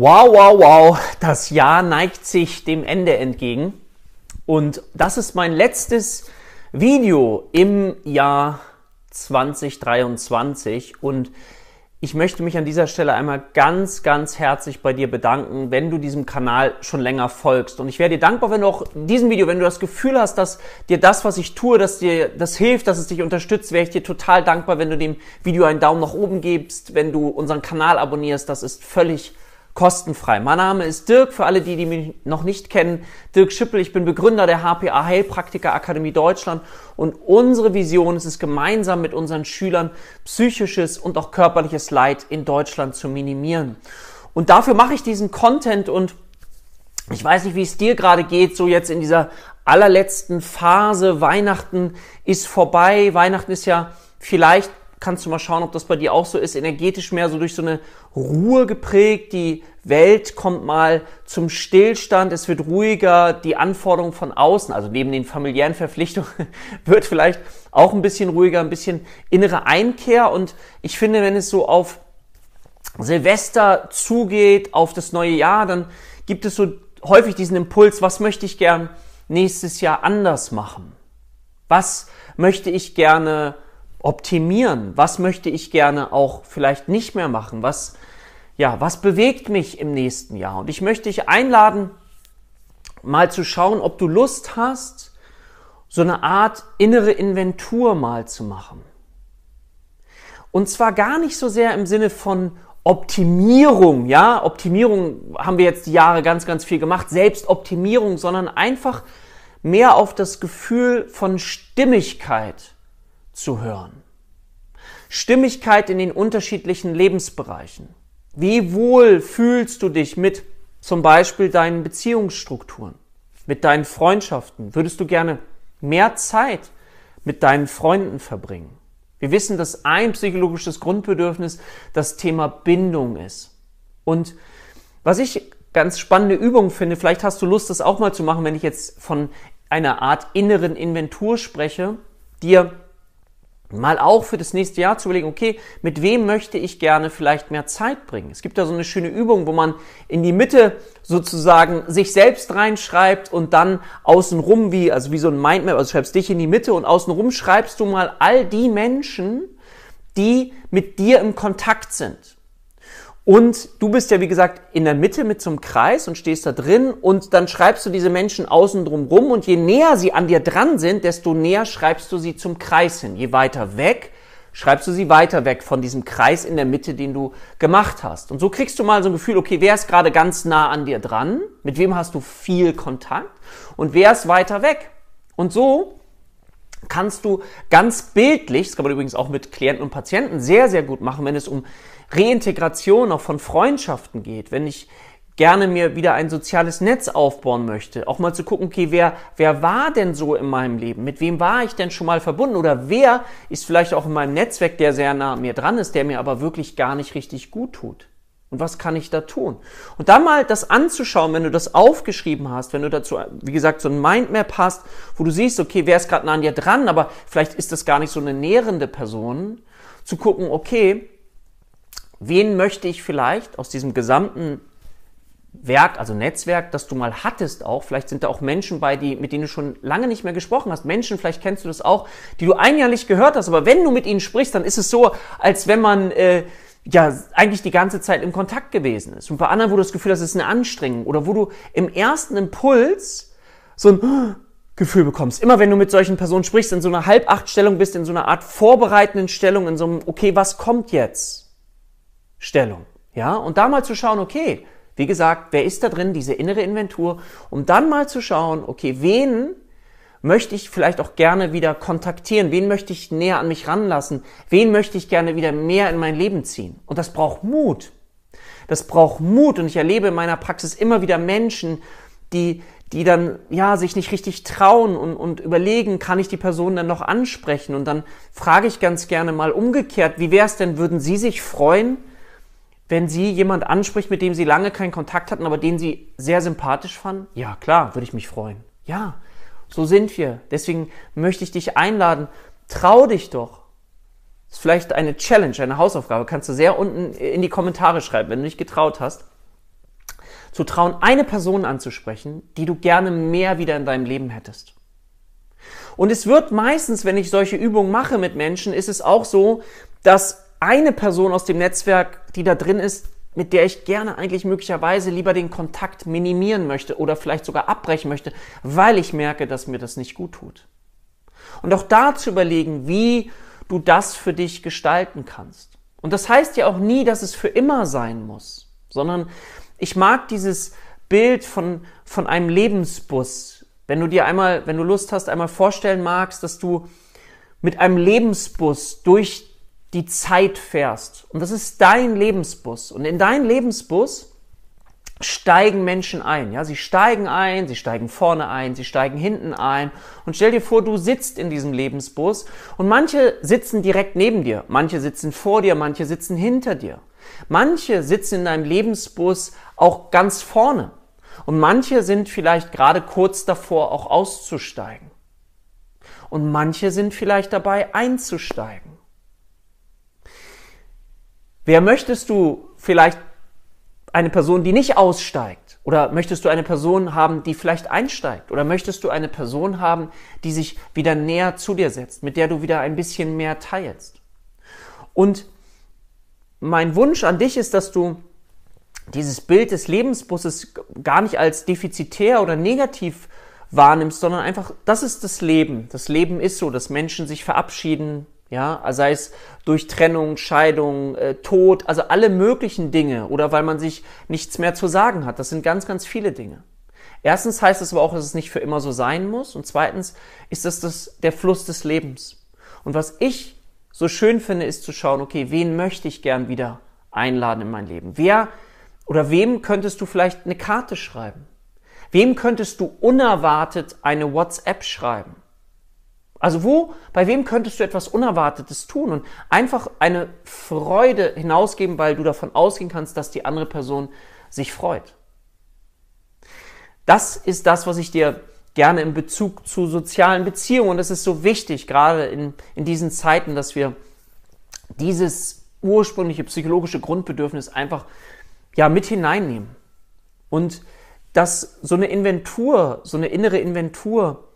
Wow, wow, wow, das Jahr neigt sich dem Ende entgegen. Und das ist mein letztes Video im Jahr 2023. Und ich möchte mich an dieser Stelle einmal ganz, ganz herzlich bei dir bedanken, wenn du diesem Kanal schon länger folgst. Und ich wäre dir dankbar, wenn du auch in diesem Video, wenn du das Gefühl hast, dass dir das, was ich tue, dass dir das hilft, dass es dich unterstützt, wäre ich dir total dankbar, wenn du dem Video einen Daumen nach oben gibst, wenn du unseren Kanal abonnierst. Das ist völlig kostenfrei. Mein Name ist Dirk, für alle die, die mich noch nicht kennen, Dirk Schippel. Ich bin Begründer der HPA Heilpraktiker Akademie Deutschland und unsere Vision ist es, gemeinsam mit unseren Schülern psychisches und auch körperliches Leid in Deutschland zu minimieren. Und dafür mache ich diesen Content und ich weiß nicht, wie es dir gerade geht, so jetzt in dieser allerletzten Phase. Weihnachten ist vorbei. Weihnachten ist ja vielleicht kannst du mal schauen, ob das bei dir auch so ist, energetisch mehr so durch so eine Ruhe geprägt. Die Welt kommt mal zum Stillstand, es wird ruhiger, die Anforderungen von außen, also neben den familiären Verpflichtungen, wird vielleicht auch ein bisschen ruhiger, ein bisschen innere Einkehr. Und ich finde, wenn es so auf Silvester zugeht, auf das neue Jahr, dann gibt es so häufig diesen Impuls, was möchte ich gern nächstes Jahr anders machen? Was möchte ich gerne optimieren? Was möchte ich gerne auch vielleicht nicht mehr machen? Was, ja, was bewegt mich im nächsten Jahr? Und ich möchte dich einladen, mal zu schauen, ob du Lust hast, so eine Art innere Inventur mal zu machen. Und zwar gar nicht so sehr im Sinne von Optimierung, ja, Optimierung haben wir jetzt die Jahre ganz, ganz viel gemacht, Selbstoptimierung, sondern einfach mehr auf das Gefühl von Stimmigkeit zu hören. Stimmigkeit in den unterschiedlichen Lebensbereichen. Wie wohl fühlst du dich mit zum Beispiel deinen Beziehungsstrukturen, mit deinen Freundschaften? Würdest du gerne mehr Zeit mit deinen Freunden verbringen? Wir wissen, dass ein psychologisches Grundbedürfnis das Thema Bindung ist. Und was ich ganz spannende Übung finde, vielleicht hast du Lust, das auch mal zu machen, wenn ich jetzt von einer Art inneren Inventur spreche, dir mal auch für das nächste Jahr zu überlegen, okay, mit wem möchte ich gerne vielleicht mehr Zeit bringen? Es gibt da so eine schöne Übung, wo man in die Mitte sozusagen sich selbst reinschreibt und dann außenrum wie, also wie so ein Mindmap, also schreibst dich in die Mitte und außenrum schreibst du mal all die Menschen, die mit dir im Kontakt sind. Und du bist ja, wie gesagt, in der Mitte mit einem Kreis und stehst da drin und dann schreibst du diese Menschen außen drum rum und je näher sie an dir dran sind, desto näher schreibst du sie zum Kreis hin. Je weiter weg, schreibst du sie weiter weg von diesem Kreis in der Mitte, den du gemacht hast. Und so kriegst du mal so ein Gefühl, okay, wer ist gerade ganz nah an dir dran? Mit wem hast du viel Kontakt? Und wer ist weiter weg? Und so kannst du ganz bildlich, das kann man übrigens auch mit Klienten und Patienten sehr, sehr gut machen, wenn es um Reintegration auch von Freundschaften geht, wenn ich gerne mir wieder ein soziales Netz aufbauen möchte, auch mal zu gucken, okay, wer, wer war denn so in meinem Leben? Mit wem war ich denn schon mal verbunden? Oder wer ist vielleicht auch in meinem Netzwerk, der sehr nah an mir dran ist, der mir aber wirklich gar nicht richtig gut tut? Und was kann ich da tun? Und dann mal das anzuschauen, wenn du das aufgeschrieben hast, wenn du dazu, wie gesagt, so ein Mindmap hast, wo du siehst, okay, wer ist gerade nah an dir dran, aber vielleicht ist das gar nicht so eine nährende Person, zu gucken, okay, wen möchte ich vielleicht aus diesem gesamten Werk, also Netzwerk, das du mal hattest auch, vielleicht sind da auch Menschen bei, die, mit denen du schon lange nicht mehr gesprochen hast, Menschen, vielleicht kennst du das auch, die du ein Jahr nicht gehört hast, aber wenn du mit ihnen sprichst, dann ist es so, als wenn man äh, ja eigentlich die ganze Zeit im Kontakt gewesen ist. Und bei anderen, wo du das Gefühl hast, es ist eine Anstrengung oder wo du im ersten Impuls so ein Gefühl bekommst. Immer wenn du mit solchen Personen sprichst, in so einer Halbachtstellung bist, in so einer Art vorbereitenden Stellung, in so einem, okay, was kommt jetzt? Stellung. Ja, und da mal zu schauen, okay, wie gesagt, wer ist da drin, diese innere Inventur, um dann mal zu schauen, okay, wen möchte ich vielleicht auch gerne wieder kontaktieren, wen möchte ich näher an mich ranlassen, wen möchte ich gerne wieder mehr in mein Leben ziehen. Und das braucht Mut. Das braucht Mut und ich erlebe in meiner Praxis immer wieder Menschen, die die dann ja sich nicht richtig trauen und, und überlegen, kann ich die Person dann noch ansprechen? Und dann frage ich ganz gerne mal umgekehrt, wie wäre es denn, würden Sie sich freuen, wenn Sie jemand anspricht, mit dem Sie lange keinen Kontakt hatten, aber den Sie sehr sympathisch fanden? Ja, klar, würde ich mich freuen. Ja, so sind wir. Deswegen möchte ich dich einladen, trau dich doch. Das ist vielleicht eine Challenge, eine Hausaufgabe. Kannst du sehr unten in die Kommentare schreiben, wenn du dich getraut hast. zu trauen, eine Person anzusprechen, die du gerne mehr wieder in deinem Leben hättest. Und es wird meistens, wenn ich solche Übungen mache mit Menschen, ist es auch so, dass eine Person aus dem Netzwerk, die da drin ist, mit der ich gerne eigentlich möglicherweise lieber den Kontakt minimieren möchte oder vielleicht sogar abbrechen möchte, weil ich merke, dass mir das nicht gut tut. Und auch da zu überlegen, wie du das für dich gestalten kannst. Und das heißt ja auch nie, dass es für immer sein muss, sondern ich mag dieses Bild von, von einem Lebensbus. Wenn du dir einmal, wenn du Lust hast, einmal vorstellen magst, dass du mit einem Lebensbus durch die Zeit fährst. Und das ist dein Lebensbus. Und in deinen Lebensbus steigen Menschen ein. Ja, sie steigen ein, sie steigen vorne ein, sie steigen hinten ein. Und stell dir vor, du sitzt in diesem Lebensbus und manche sitzen direkt neben dir, manche sitzen vor dir, manche sitzen hinter dir. Manche sitzen in deinem Lebensbus auch ganz vorne. Und manche sind vielleicht gerade kurz davor, auch auszusteigen. Und manche sind vielleicht dabei, einzusteigen. Wer möchtest du vielleicht eine Person, die nicht aussteigt? Oder möchtest du eine Person haben, die vielleicht einsteigt? Oder möchtest du eine Person haben, die sich wieder näher zu dir setzt, mit der du wieder ein bisschen mehr teilst? Und mein Wunsch an dich ist, dass du dieses Bild des Lebensbusses gar nicht als defizitär oder negativ wahrnimmst, sondern einfach, das ist das Leben. Das Leben ist so, dass Menschen sich verabschieden, ja, sei es durch Trennung, Scheidung, äh, Tod, also alle möglichen Dinge oder weil man sich nichts mehr zu sagen hat. Das sind ganz, ganz viele Dinge. Erstens heißt es aber auch, dass es nicht für immer so sein muss. Und zweitens ist das, das der Fluss des Lebens. Und was ich so schön finde, ist zu schauen, okay, wen möchte ich gern wieder einladen in mein Leben? Wer oder wem könntest du vielleicht eine Karte schreiben? Wem könntest du unerwartet eine WhatsApp schreiben? Also wo, bei wem könntest du etwas Unerwartetes tun und einfach eine Freude hinausgeben, weil du davon ausgehen kannst, dass die andere Person sich freut. Das ist das, was ich dir gerne in Bezug zu sozialen Beziehungen, und das ist so wichtig, gerade in, in diesen Zeiten, dass wir dieses ursprüngliche psychologische Grundbedürfnis einfach ja mit hineinnehmen. Und dass so eine Inventur, so eine innere Inventur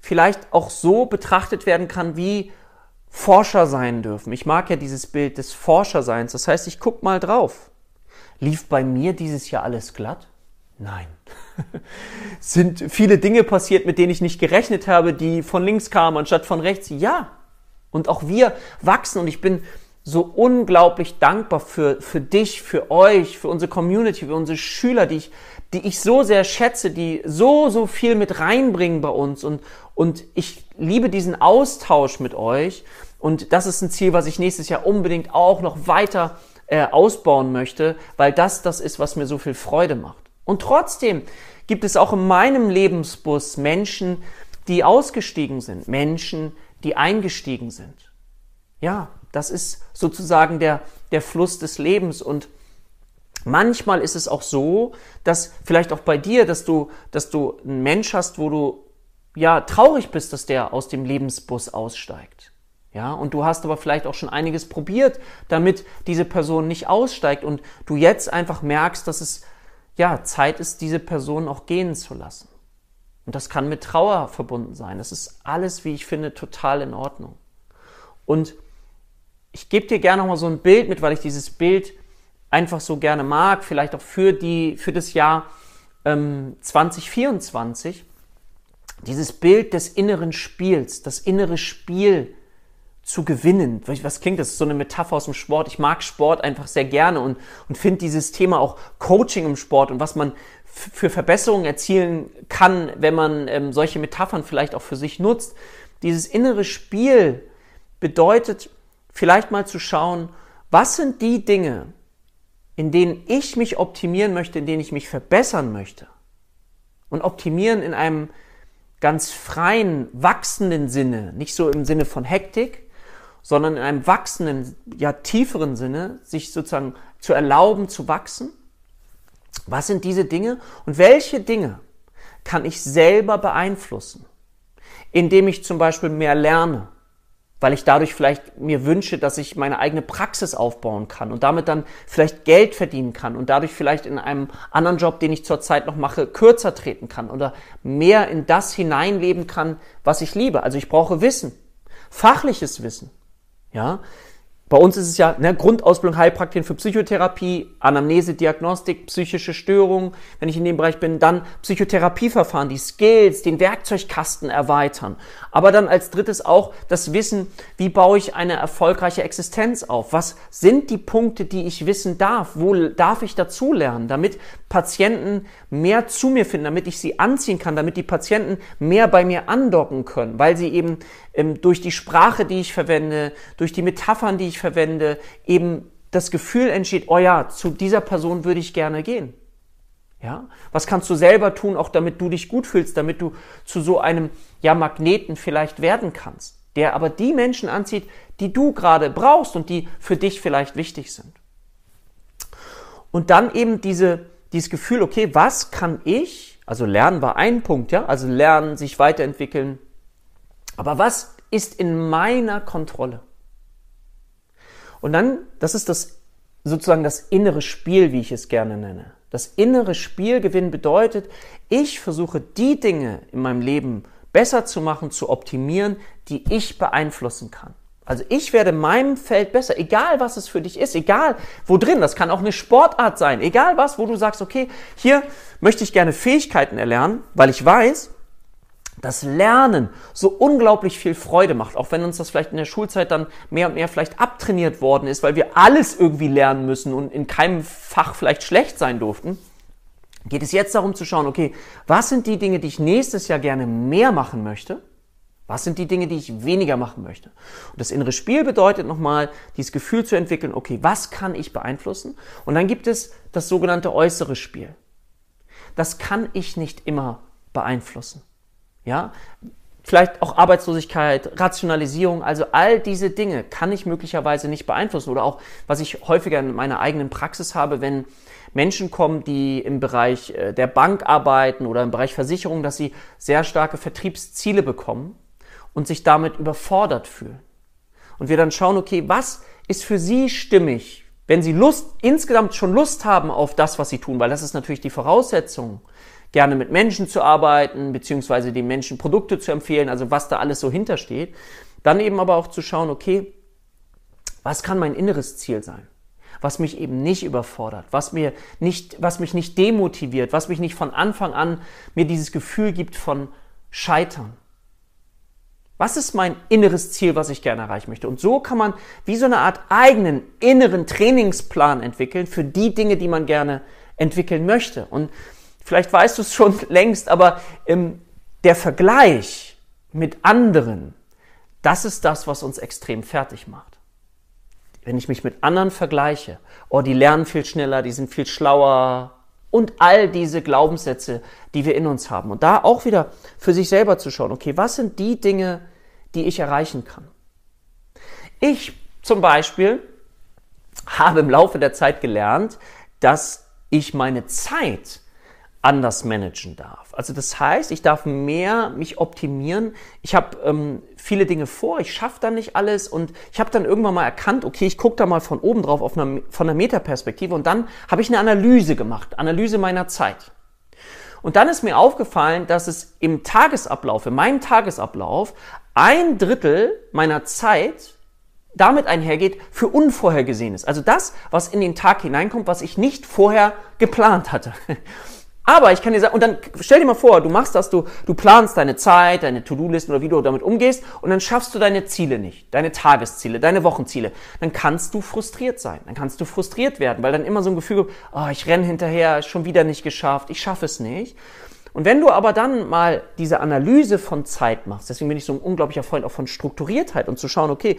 vielleicht auch so betrachtet werden kann, wie Forscher sein dürfen. Ich mag ja dieses Bild des Forscherseins. Das heißt, ich guck mal drauf. Lief bei mir dieses Jahr alles glatt? Nein. Sind viele Dinge passiert, mit denen ich nicht gerechnet habe, die von links kamen anstatt von rechts? Ja. Und auch wir wachsen und ich bin so unglaublich dankbar für, für dich, für euch, für unsere Community, für unsere Schüler, die ich, die ich so sehr schätze, die so, so viel mit reinbringen bei uns und, und ich liebe diesen Austausch mit euch und das ist ein Ziel, was ich nächstes Jahr unbedingt auch noch weiter äh, ausbauen möchte, weil das das ist, was mir so viel Freude macht. Und trotzdem gibt es auch in meinem Lebensbus Menschen, die ausgestiegen sind, Menschen, die eingestiegen sind. Ja, das ist sozusagen der, der Fluss des Lebens und manchmal ist es auch so, dass vielleicht auch bei dir, dass du, dass du einen Mensch hast, wo du ja traurig bist, dass der aus dem Lebensbus aussteigt. Ja, und du hast aber vielleicht auch schon einiges probiert, damit diese Person nicht aussteigt und du jetzt einfach merkst, dass es ja Zeit ist, diese Person auch gehen zu lassen. Und das kann mit Trauer verbunden sein. Das ist alles, wie ich finde, total in Ordnung. Und ich gebe dir gerne noch mal so ein Bild mit, weil ich dieses Bild einfach so gerne mag, vielleicht auch für, die, für das Jahr ähm, 2024. Dieses Bild des inneren Spiels, das innere Spiel zu gewinnen. Was klingt das? So eine Metapher aus dem Sport. Ich mag Sport einfach sehr gerne und, und finde dieses Thema auch Coaching im Sport und was man für Verbesserungen erzielen kann, wenn man ähm, solche Metaphern vielleicht auch für sich nutzt. Dieses innere Spiel bedeutet, vielleicht mal zu schauen, was sind die Dinge, in denen ich mich optimieren möchte, in denen ich mich verbessern möchte. Und optimieren in einem ganz freien, wachsenden Sinne, nicht so im Sinne von Hektik, sondern in einem wachsenden, ja tieferen Sinne, sich sozusagen zu erlauben zu wachsen. Was sind diese Dinge und welche Dinge kann ich selber beeinflussen, indem ich zum Beispiel mehr lerne, weil ich dadurch vielleicht mir wünsche, dass ich meine eigene Praxis aufbauen kann und damit dann vielleicht Geld verdienen kann und dadurch vielleicht in einem anderen Job, den ich zurzeit noch mache, kürzer treten kann oder mehr in das hineinleben kann, was ich liebe. Also ich brauche Wissen, fachliches Wissen. Ja, bei uns ist es ja ne, Grundausbildung Heilpraktikerin für Psychotherapie, Anamnese, Diagnostik, psychische Störungen, wenn ich in dem Bereich bin, dann Psychotherapieverfahren, die Skills, den Werkzeugkasten erweitern. Aber dann als drittes auch das Wissen, wie baue ich eine erfolgreiche Existenz auf? Was sind die Punkte, die ich wissen darf? Wo darf ich dazulernen, damit Patienten mehr zu mir finden, damit ich sie anziehen kann, damit die Patienten mehr bei mir andocken können, weil sie eben durch die Sprache, die ich verwende, durch die Metaphern, die ich verwende, eben das Gefühl entsteht, oh ja, zu dieser Person würde ich gerne gehen. Ja? Was kannst du selber tun, auch damit du dich gut fühlst, damit du zu so einem ja, Magneten vielleicht werden kannst, der aber die Menschen anzieht, die du gerade brauchst und die für dich vielleicht wichtig sind. Und dann eben diese, dieses Gefühl, okay, was kann ich, also lernen war ein Punkt, ja, also lernen, sich weiterentwickeln, aber was ist in meiner Kontrolle? Und dann, das ist das sozusagen das innere Spiel, wie ich es gerne nenne. Das innere Spielgewinn bedeutet, ich versuche die Dinge in meinem Leben besser zu machen, zu optimieren, die ich beeinflussen kann. Also ich werde meinem Feld besser, egal was es für dich ist, egal wo drin, das kann auch eine Sportart sein, egal was, wo du sagst, okay, hier möchte ich gerne Fähigkeiten erlernen, weil ich weiß, das Lernen so unglaublich viel Freude macht, auch wenn uns das vielleicht in der Schulzeit dann mehr und mehr vielleicht abtrainiert worden ist, weil wir alles irgendwie lernen müssen und in keinem Fach vielleicht schlecht sein durften, geht es jetzt darum zu schauen, okay, was sind die Dinge, die ich nächstes Jahr gerne mehr machen möchte? Was sind die Dinge, die ich weniger machen möchte? Und das innere Spiel bedeutet nochmal, dieses Gefühl zu entwickeln, okay, was kann ich beeinflussen? Und dann gibt es das sogenannte äußere Spiel. Das kann ich nicht immer beeinflussen. Ja, vielleicht auch Arbeitslosigkeit, Rationalisierung, also all diese Dinge kann ich möglicherweise nicht beeinflussen. Oder auch, was ich häufiger in meiner eigenen Praxis habe, wenn Menschen kommen, die im Bereich äh, der Bank arbeiten oder im Bereich Versicherung, dass sie sehr starke Vertriebsziele bekommen und sich damit überfordert fühlen. Und wir dann schauen, okay, was ist für sie stimmig, wenn sie Lust, insgesamt schon Lust haben auf das, was sie tun, weil das ist natürlich die Voraussetzung gerne mit Menschen zu arbeiten, beziehungsweise den Menschen Produkte zu empfehlen, also was da alles so hintersteht. Dann eben aber auch zu schauen, okay, was kann mein inneres Ziel sein? Was mich eben nicht überfordert, was mir nicht, was mich nicht demotiviert, was mich nicht von Anfang an mir dieses Gefühl gibt von Scheitern. Was ist mein inneres Ziel, was ich gerne erreichen möchte? Und so kann man wie so eine Art eigenen inneren Trainingsplan entwickeln für die Dinge, die man gerne entwickeln möchte. Und Vielleicht weißt du es schon längst, aber ähm, der Vergleich mit anderen, das ist das, was uns extrem fertig macht. Wenn ich mich mit anderen vergleiche, oh, die lernen viel schneller, die sind viel schlauer und all diese Glaubenssätze, die wir in uns haben. Und da auch wieder für sich selber zu schauen, okay, was sind die Dinge, die ich erreichen kann? Ich zum Beispiel habe im Laufe der Zeit gelernt, dass ich meine Zeit anders managen darf. Also das heißt, ich darf mehr mich optimieren. Ich habe ähm, viele Dinge vor, ich schaffe dann nicht alles und ich habe dann irgendwann mal erkannt, okay, ich gucke da mal von oben drauf auf einer, von der Metaperspektive und dann habe ich eine Analyse gemacht, Analyse meiner Zeit. Und dann ist mir aufgefallen, dass es im Tagesablauf, in meinem Tagesablauf, ein Drittel meiner Zeit damit einhergeht, für Unvorhergesehenes. Also das, was in den Tag hineinkommt, was ich nicht vorher geplant hatte. Aber ich kann dir sagen, und dann stell dir mal vor, du machst das, du, du planst deine Zeit, deine To-Do-Listen oder wie du damit umgehst und dann schaffst du deine Ziele nicht, deine Tagesziele, deine Wochenziele. Dann kannst du frustriert sein, dann kannst du frustriert werden, weil dann immer so ein Gefühl, oh, ich renn hinterher, schon wieder nicht geschafft, ich schaffe es nicht. Und wenn du aber dann mal diese Analyse von Zeit machst, deswegen bin ich so ein unglaublicher Freund auch von Strukturiertheit und zu schauen, okay,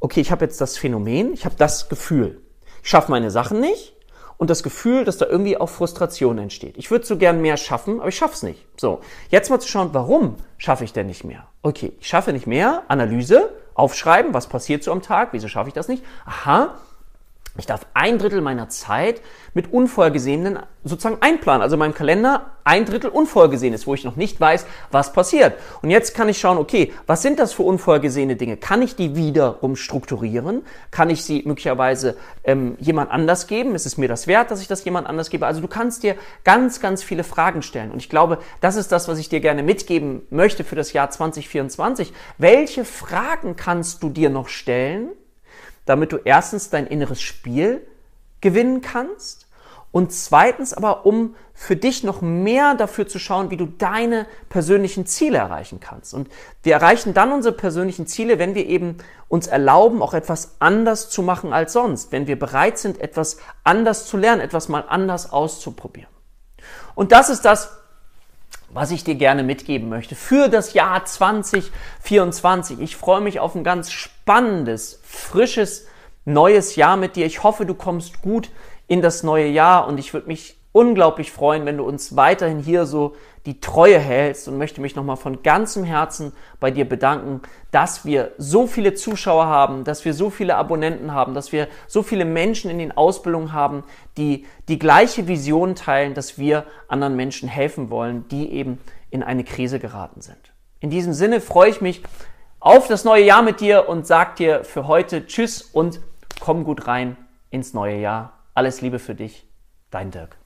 okay, ich habe jetzt das Phänomen, ich habe das Gefühl, ich schaffe meine Sachen nicht, und das Gefühl, dass da irgendwie auch Frustration entsteht. Ich würde so gern mehr schaffen, aber ich schaff's nicht. So, jetzt mal zu schauen, warum schaffe ich denn nicht mehr? Okay, ich schaffe nicht mehr. Analyse, aufschreiben, was passiert so am Tag, wieso schaffe ich das nicht? Aha, Ich darf ein Drittel meiner Zeit mit Unvorgesehenen sozusagen einplanen. Also in meinem Kalender ein Drittel Unvorgesehenes, wo ich noch nicht weiß, was passiert. Und jetzt kann ich schauen, okay, was sind das für unvorgesehene Dinge? Kann ich die wiederum strukturieren? Kann ich sie möglicherweise ähm, jemand anders geben? Ist es mir das wert, dass ich das jemand anders gebe? Also du kannst dir ganz, ganz viele Fragen stellen. Und ich glaube, das ist das, was ich dir gerne mitgeben möchte für das Jahr 2024. Welche Fragen kannst du dir noch stellen? Damit du erstens dein inneres Spiel gewinnen kannst und zweitens aber, um für dich noch mehr dafür zu schauen, wie du deine persönlichen Ziele erreichen kannst. Und wir erreichen dann unsere persönlichen Ziele, wenn wir eben uns erlauben, auch etwas anders zu machen als sonst, wenn wir bereit sind, etwas anders zu lernen, etwas mal anders auszuprobieren. Und das ist das, was ich dir gerne mitgeben möchte für das Jahr 2024. Ich freue mich auf ein ganz spannendes, frisches, neues Jahr mit dir. Ich hoffe, du kommst gut in das neue Jahr und ich würde mich unglaublich freuen, wenn du uns weiterhin hier so die Treue hältst und möchte mich nochmal von ganzem Herzen bei dir bedanken, dass wir so viele Zuschauer haben, dass wir so viele Abonnenten haben, dass wir so viele Menschen in den Ausbildungen haben, die die gleiche Vision teilen, dass wir anderen Menschen helfen wollen, die eben in eine Krise geraten sind. In diesem Sinne freue ich mich auf das neue Jahr mit dir und sag dir für heute Tschüss und komm gut rein ins neue Jahr. Alles Liebe für dich, dein Dirk.